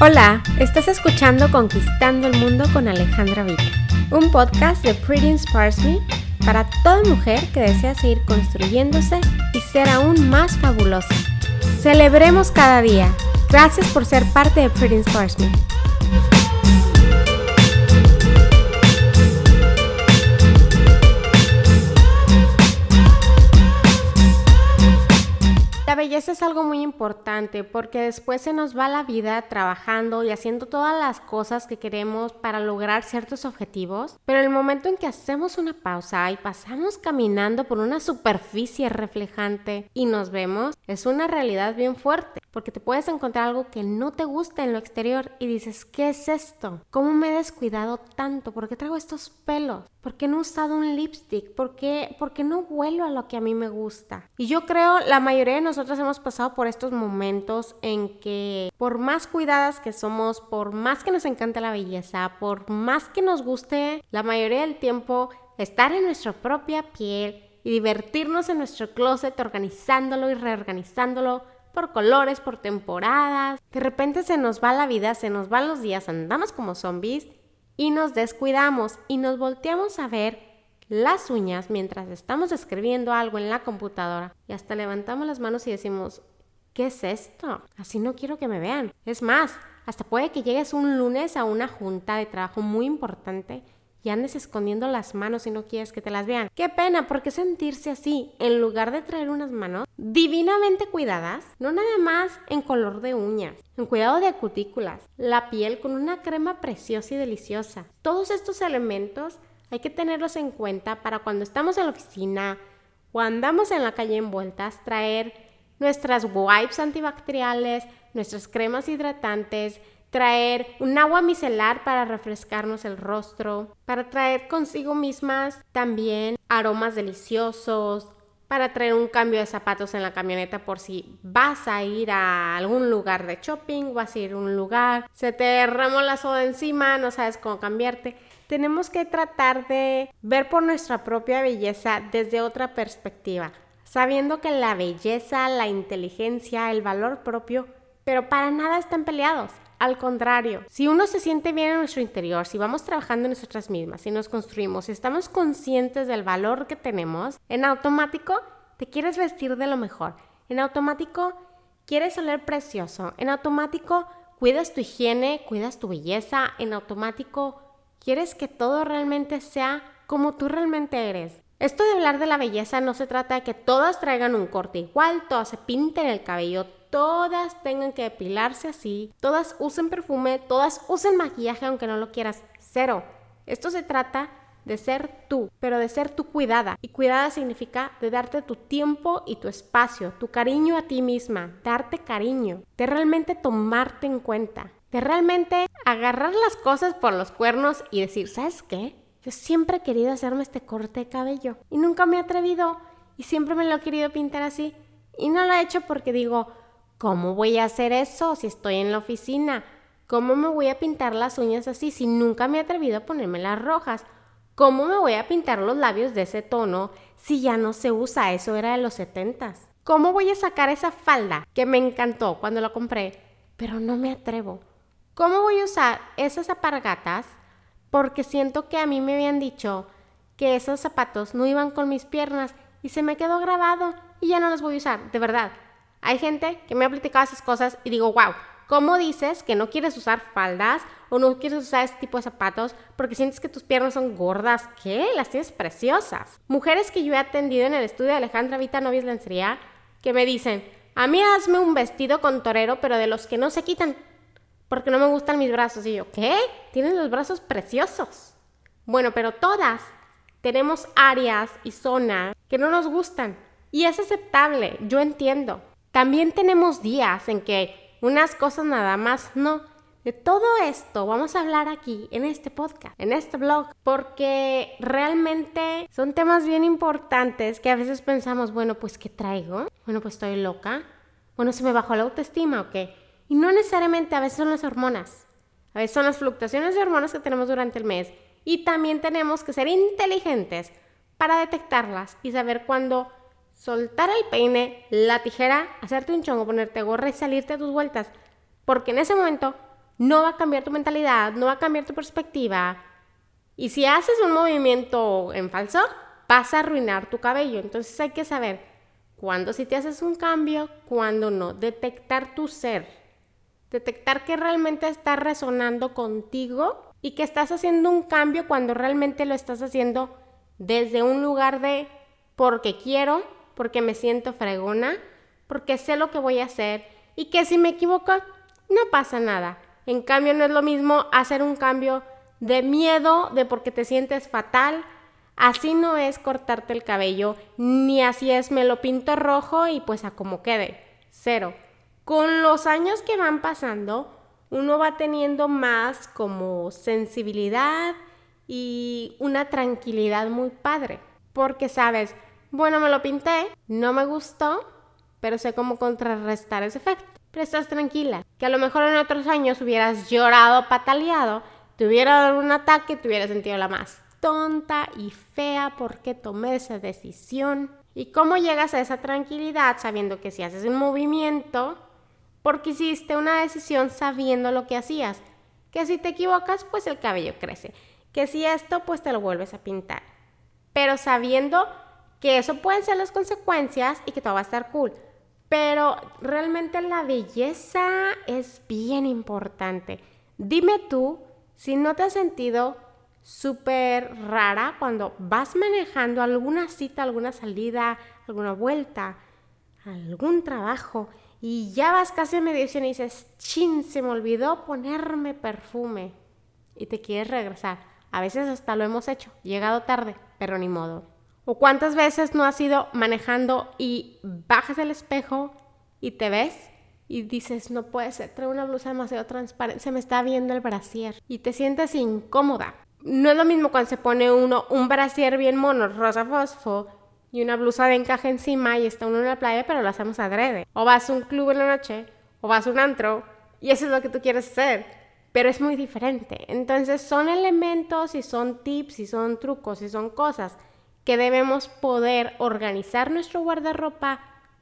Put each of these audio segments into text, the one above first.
Hola, estás escuchando Conquistando el Mundo con Alejandra Vita, un podcast de Pretty Inspires Me para toda mujer que desea seguir construyéndose y ser aún más fabulosa. Celebremos cada día. Gracias por ser parte de Pretty Inspires Me. La belleza es algo muy importante porque después se nos va la vida trabajando y haciendo todas las cosas que queremos para lograr ciertos objetivos, pero el momento en que hacemos una pausa y pasamos caminando por una superficie reflejante y nos vemos, es una realidad bien fuerte porque te puedes encontrar algo que no te gusta en lo exterior y dices, ¿qué es esto? ¿Cómo me he descuidado tanto? ¿Por qué traigo estos pelos? ¿Por qué no he usado un lipstick? ¿Por qué, ¿Por qué no vuelo a lo que a mí me gusta? Y yo creo la mayoría de nosotros hemos pasado por estos momentos en que por más cuidadas que somos, por más que nos encante la belleza, por más que nos guste la mayoría del tiempo estar en nuestra propia piel y divertirnos en nuestro closet organizándolo y reorganizándolo, por colores, por temporadas. De repente se nos va la vida, se nos van los días, andamos como zombies y nos descuidamos y nos volteamos a ver las uñas mientras estamos escribiendo algo en la computadora y hasta levantamos las manos y decimos, ¿qué es esto? Así no quiero que me vean. Es más, hasta puede que llegues un lunes a una junta de trabajo muy importante y andes escondiendo las manos y no quieres que te las vean. Qué pena, porque sentirse así, en lugar de traer unas manos divinamente cuidadas, no nada más en color de uñas, en cuidado de cutículas, la piel con una crema preciosa y deliciosa. Todos estos elementos hay que tenerlos en cuenta para cuando estamos en la oficina o andamos en la calle envueltas, traer nuestras wipes antibacteriales, nuestras cremas hidratantes, traer un agua micelar para refrescarnos el rostro, para traer consigo mismas también aromas deliciosos, para traer un cambio de zapatos en la camioneta por si vas a ir a algún lugar de shopping, vas a ir a un lugar, se te derramó la soda encima, no sabes cómo cambiarte. Tenemos que tratar de ver por nuestra propia belleza desde otra perspectiva, sabiendo que la belleza, la inteligencia, el valor propio, pero para nada están peleados. Al contrario, si uno se siente bien en nuestro interior, si vamos trabajando en nosotras mismas, si nos construimos, si estamos conscientes del valor que tenemos, en automático te quieres vestir de lo mejor. En automático quieres oler precioso. En automático cuidas tu higiene, cuidas tu belleza. En automático quieres que todo realmente sea como tú realmente eres. Esto de hablar de la belleza no se trata de que todas traigan un corte igual, todas se pinten el cabello, todas tengan que depilarse así, todas usen perfume, todas usen maquillaje aunque no lo quieras. Cero. Esto se trata de ser tú, pero de ser tú cuidada. Y cuidada significa de darte tu tiempo y tu espacio, tu cariño a ti misma, darte cariño, de realmente tomarte en cuenta, de realmente agarrar las cosas por los cuernos y decir, ¿sabes qué? Yo siempre he querido hacerme este corte de cabello y nunca me he atrevido y siempre me lo he querido pintar así y no lo he hecho porque digo, ¿Cómo voy a hacer eso si estoy en la oficina? ¿Cómo me voy a pintar las uñas así si nunca me he atrevido a ponerme las rojas? ¿Cómo me voy a pintar los labios de ese tono si ya no se usa? Eso era de los setentas. ¿Cómo voy a sacar esa falda que me encantó cuando la compré, pero no me atrevo? ¿Cómo voy a usar esas apargatas? Porque siento que a mí me habían dicho que esos zapatos no iban con mis piernas y se me quedó grabado y ya no los voy a usar, de verdad. Hay gente que me ha platicado esas cosas y digo, wow, ¿cómo dices que no quieres usar faldas o no quieres usar este tipo de zapatos porque sientes que tus piernas son gordas? ¿Qué? Las tienes preciosas. Mujeres que yo he atendido en el estudio de Alejandra Vita Novias Lencería que me dicen, a mí hazme un vestido con torero, pero de los que no se quitan, porque no me gustan mis brazos. Y yo, ¿qué? Tienes los brazos preciosos. Bueno, pero todas tenemos áreas y zonas que no nos gustan. Y es aceptable, yo entiendo. También tenemos días en que unas cosas nada más no. De todo esto vamos a hablar aquí en este podcast, en este blog, porque realmente son temas bien importantes que a veces pensamos, bueno, pues ¿qué traigo? Bueno, pues estoy loca. Bueno, se me bajó la autoestima o qué. Y no necesariamente a veces son las hormonas. A veces son las fluctuaciones de hormonas que tenemos durante el mes. Y también tenemos que ser inteligentes para detectarlas y saber cuándo soltar el peine, la tijera, hacerte un chongo, ponerte gorra y salirte a tus vueltas. Porque en ese momento no va a cambiar tu mentalidad, no va a cambiar tu perspectiva. Y si haces un movimiento en falso, vas a arruinar tu cabello. Entonces hay que saber cuándo si te haces un cambio, cuándo no. Detectar tu ser. Detectar que realmente está resonando contigo y que estás haciendo un cambio cuando realmente lo estás haciendo desde un lugar de porque quiero, porque me siento fregona, porque sé lo que voy a hacer y que si me equivoco, no pasa nada. En cambio, no es lo mismo hacer un cambio de miedo, de porque te sientes fatal. Así no es cortarte el cabello, ni así es me lo pinto rojo y pues a como quede. Cero. Con los años que van pasando, uno va teniendo más como sensibilidad y una tranquilidad muy padre. Porque sabes, bueno, me lo pinté, no me gustó, pero sé cómo contrarrestar ese efecto. Pero estás tranquila, que a lo mejor en otros años hubieras llorado, pataleado, te hubiera dado un ataque, te hubiera sentido la más tonta y fea porque tomé esa decisión. ¿Y cómo llegas a esa tranquilidad sabiendo que si haces un movimiento, porque hiciste una decisión sabiendo lo que hacías? Que si te equivocas, pues el cabello crece. Que si esto, pues te lo vuelves a pintar. Pero sabiendo que eso pueden ser las consecuencias y que todo va a estar cool. Pero realmente la belleza es bien importante. Dime tú si no te has sentido súper rara cuando vas manejando alguna cita, alguna salida, alguna vuelta, algún trabajo y ya vas casi a mediación y dices, chin, se me olvidó ponerme perfume y te quieres regresar. A veces hasta lo hemos hecho, llegado tarde, pero ni modo. ¿O cuántas veces no has ido manejando y bajas el espejo y te ves y dices, no puede ser, traigo una blusa demasiado transparente, se me está viendo el brasier y te sientes incómoda? No es lo mismo cuando se pone uno un brasier bien mono, rosa fosfo, y una blusa de encaje encima y está uno en la playa, pero lo hacemos adrede. O vas a un club en la noche, o vas a un antro, y eso es lo que tú quieres hacer, pero es muy diferente. Entonces son elementos y son tips y son trucos y son cosas que debemos poder organizar nuestro guardarropa,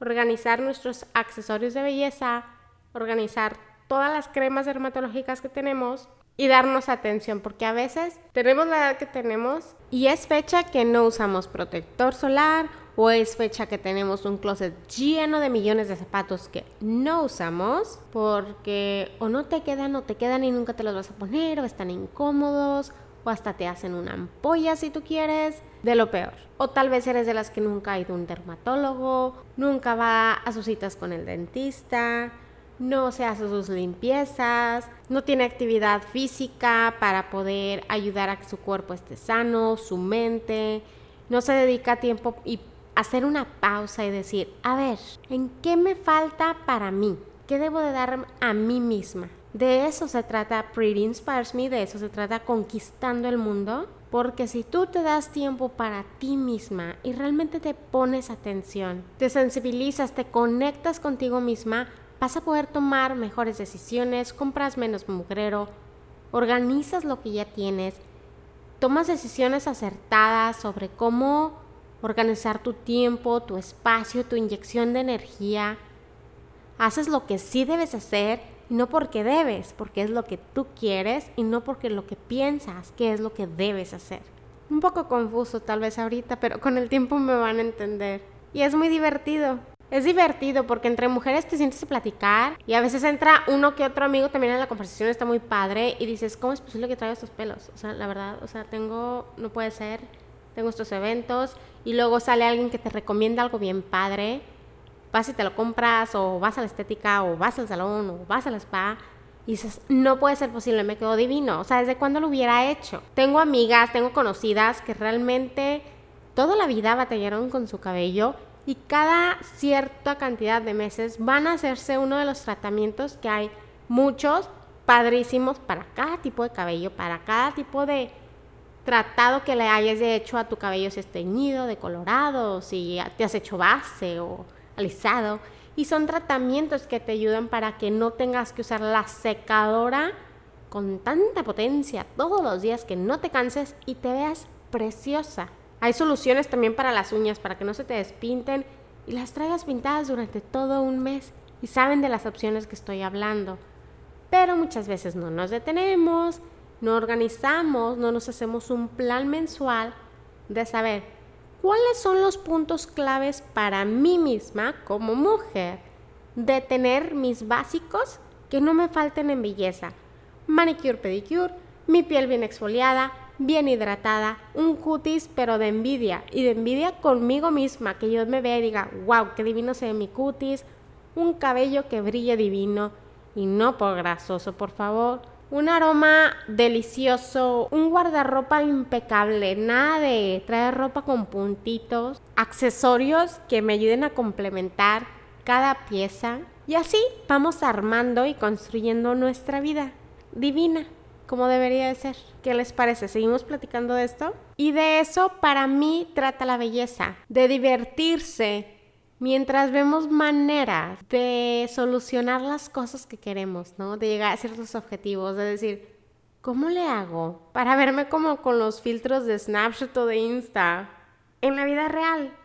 organizar nuestros accesorios de belleza, organizar todas las cremas dermatológicas que tenemos y darnos atención, porque a veces tenemos la edad que tenemos y es fecha que no usamos protector solar o es fecha que tenemos un closet lleno de millones de zapatos que no usamos porque o no te quedan o te quedan y nunca te los vas a poner o están incómodos o hasta te hacen una ampolla si tú quieres, de lo peor. O tal vez eres de las que nunca ha ido a un dermatólogo, nunca va a sus citas con el dentista, no se hace sus limpiezas, no tiene actividad física para poder ayudar a que su cuerpo esté sano, su mente, no se dedica tiempo y hacer una pausa y decir, a ver, ¿en qué me falta para mí? ¿Qué debo de dar a mí misma? De eso se trata Pretty Inspires Me, de eso se trata conquistando el mundo, porque si tú te das tiempo para ti misma y realmente te pones atención, te sensibilizas, te conectas contigo misma, vas a poder tomar mejores decisiones, compras menos mugrero, organizas lo que ya tienes, tomas decisiones acertadas sobre cómo organizar tu tiempo, tu espacio, tu inyección de energía. Haces lo que sí debes hacer no porque debes, porque es lo que tú quieres y no porque lo que piensas que es lo que debes hacer. Un poco confuso tal vez ahorita, pero con el tiempo me van a entender. Y es muy divertido. Es divertido porque entre mujeres te sientes a platicar y a veces entra uno que otro amigo también en la conversación, está muy padre y dices, ¿cómo es posible que traiga estos pelos? O sea, la verdad, o sea, tengo, no puede ser, tengo estos eventos y luego sale alguien que te recomienda algo bien padre vas y te lo compras o vas a la estética o vas al salón o vas al spa y dices, no puede ser posible, me quedó divino. O sea, ¿desde cuándo lo hubiera hecho? Tengo amigas, tengo conocidas que realmente toda la vida batallaron con su cabello y cada cierta cantidad de meses van a hacerse uno de los tratamientos que hay muchos padrísimos para cada tipo de cabello, para cada tipo de tratado que le hayas hecho a tu cabello, si es teñido, decolorado, si te has hecho base o alisado y son tratamientos que te ayudan para que no tengas que usar la secadora con tanta potencia todos los días que no te canses y te veas preciosa. Hay soluciones también para las uñas para que no se te despinten y las traigas pintadas durante todo un mes y saben de las opciones que estoy hablando. pero muchas veces no nos detenemos, no organizamos, no nos hacemos un plan mensual de saber cuáles son los puntos claves para mí misma como mujer de tener mis básicos que no me falten en belleza. Manicure, pedicure, mi piel bien exfoliada, bien hidratada, un cutis pero de envidia y de envidia conmigo misma, que yo me vea y diga, wow, qué divino se ve mi cutis, un cabello que brille divino y no por grasoso, por favor. Un aroma delicioso, un guardarropa impecable, nada de traer ropa con puntitos, accesorios que me ayuden a complementar cada pieza y así vamos armando y construyendo nuestra vida divina como debería de ser. ¿Qué les parece? ¿Seguimos platicando de esto? Y de eso para mí trata la belleza, de divertirse mientras vemos maneras de solucionar las cosas que queremos, ¿no? De llegar a ciertos objetivos, de decir, ¿cómo le hago para verme como con los filtros de Snapchat o de Insta en la vida real?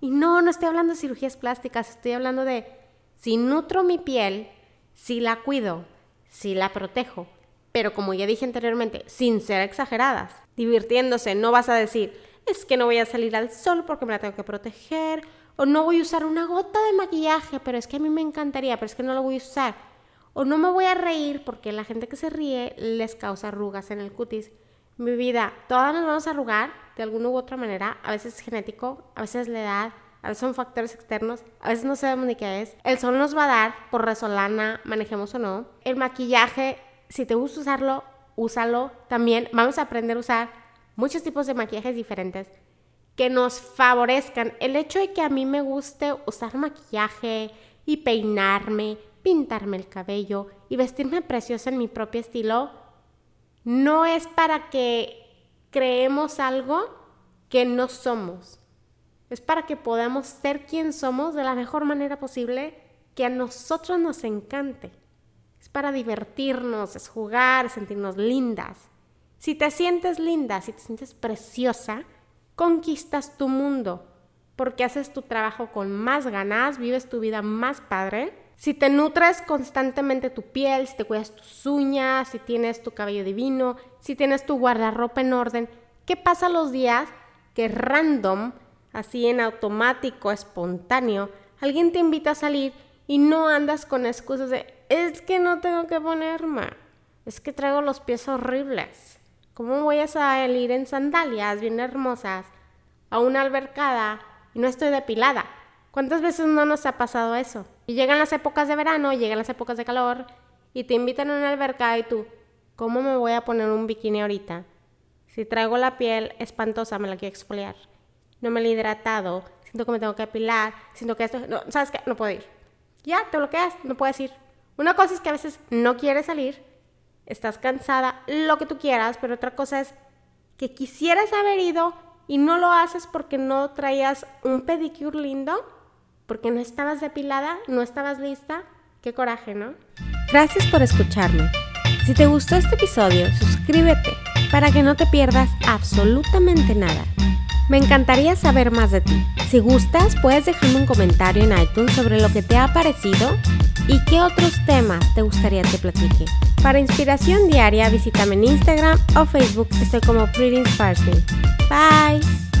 Y no, no estoy hablando de cirugías plásticas, estoy hablando de si nutro mi piel, si la cuido, si la protejo, pero como ya dije anteriormente, sin ser exageradas, divirtiéndose, no vas a decir, es que no voy a salir al sol porque me la tengo que proteger, o no voy a usar una gota de maquillaje, pero es que a mí me encantaría, pero es que no lo voy a usar, o no me voy a reír porque la gente que se ríe les causa arrugas en el cutis. Mi vida, todas nos vamos a arrugar de alguna u otra manera, a veces es genético, a veces es la edad, a veces son factores externos, a veces no sabemos ni qué es. El sol nos va a dar por resolana, manejemos o no. El maquillaje si te gusta usarlo, úsalo. También vamos a aprender a usar muchos tipos de maquillajes diferentes que nos favorezcan. El hecho de que a mí me guste usar maquillaje y peinarme, pintarme el cabello y vestirme preciosa en mi propio estilo, no es para que creemos algo que no somos. Es para que podamos ser quien somos de la mejor manera posible que a nosotros nos encante es para divertirnos, es jugar, sentirnos lindas. Si te sientes linda, si te sientes preciosa, conquistas tu mundo, porque haces tu trabajo con más ganas, vives tu vida más padre. Si te nutres constantemente tu piel, si te cuidas tus uñas, si tienes tu cabello divino, si tienes tu guardarropa en orden, ¿qué pasa los días que random, así en automático, espontáneo, alguien te invita a salir y no andas con excusas de es que no tengo que ponerme. Es que traigo los pies horribles. ¿Cómo voy a salir en sandalias bien hermosas a una albercada y no estoy depilada? ¿Cuántas veces no nos ha pasado eso? Y llegan las épocas de verano, llegan las épocas de calor y te invitan a una albercada y tú, ¿cómo me voy a poner un bikini ahorita? Si traigo la piel espantosa, me la quiero exfoliar. No me la he hidratado, siento que me tengo que depilar, siento que esto... No, ¿Sabes qué? No puedo ir. Ya, te bloqueas, no puedes ir. Una cosa es que a veces no quieres salir, estás cansada, lo que tú quieras, pero otra cosa es que quisieras haber ido y no lo haces porque no traías un pedicure lindo, porque no estabas depilada, no estabas lista. Qué coraje, ¿no? Gracias por escucharme. Si te gustó este episodio, suscríbete para que no te pierdas absolutamente nada. Me encantaría saber más de ti. Si gustas, puedes dejarme un comentario en iTunes sobre lo que te ha parecido y qué otros temas te gustaría que platique. Para inspiración diaria, visítame en Instagram o Facebook. Estoy como Pretty Bye.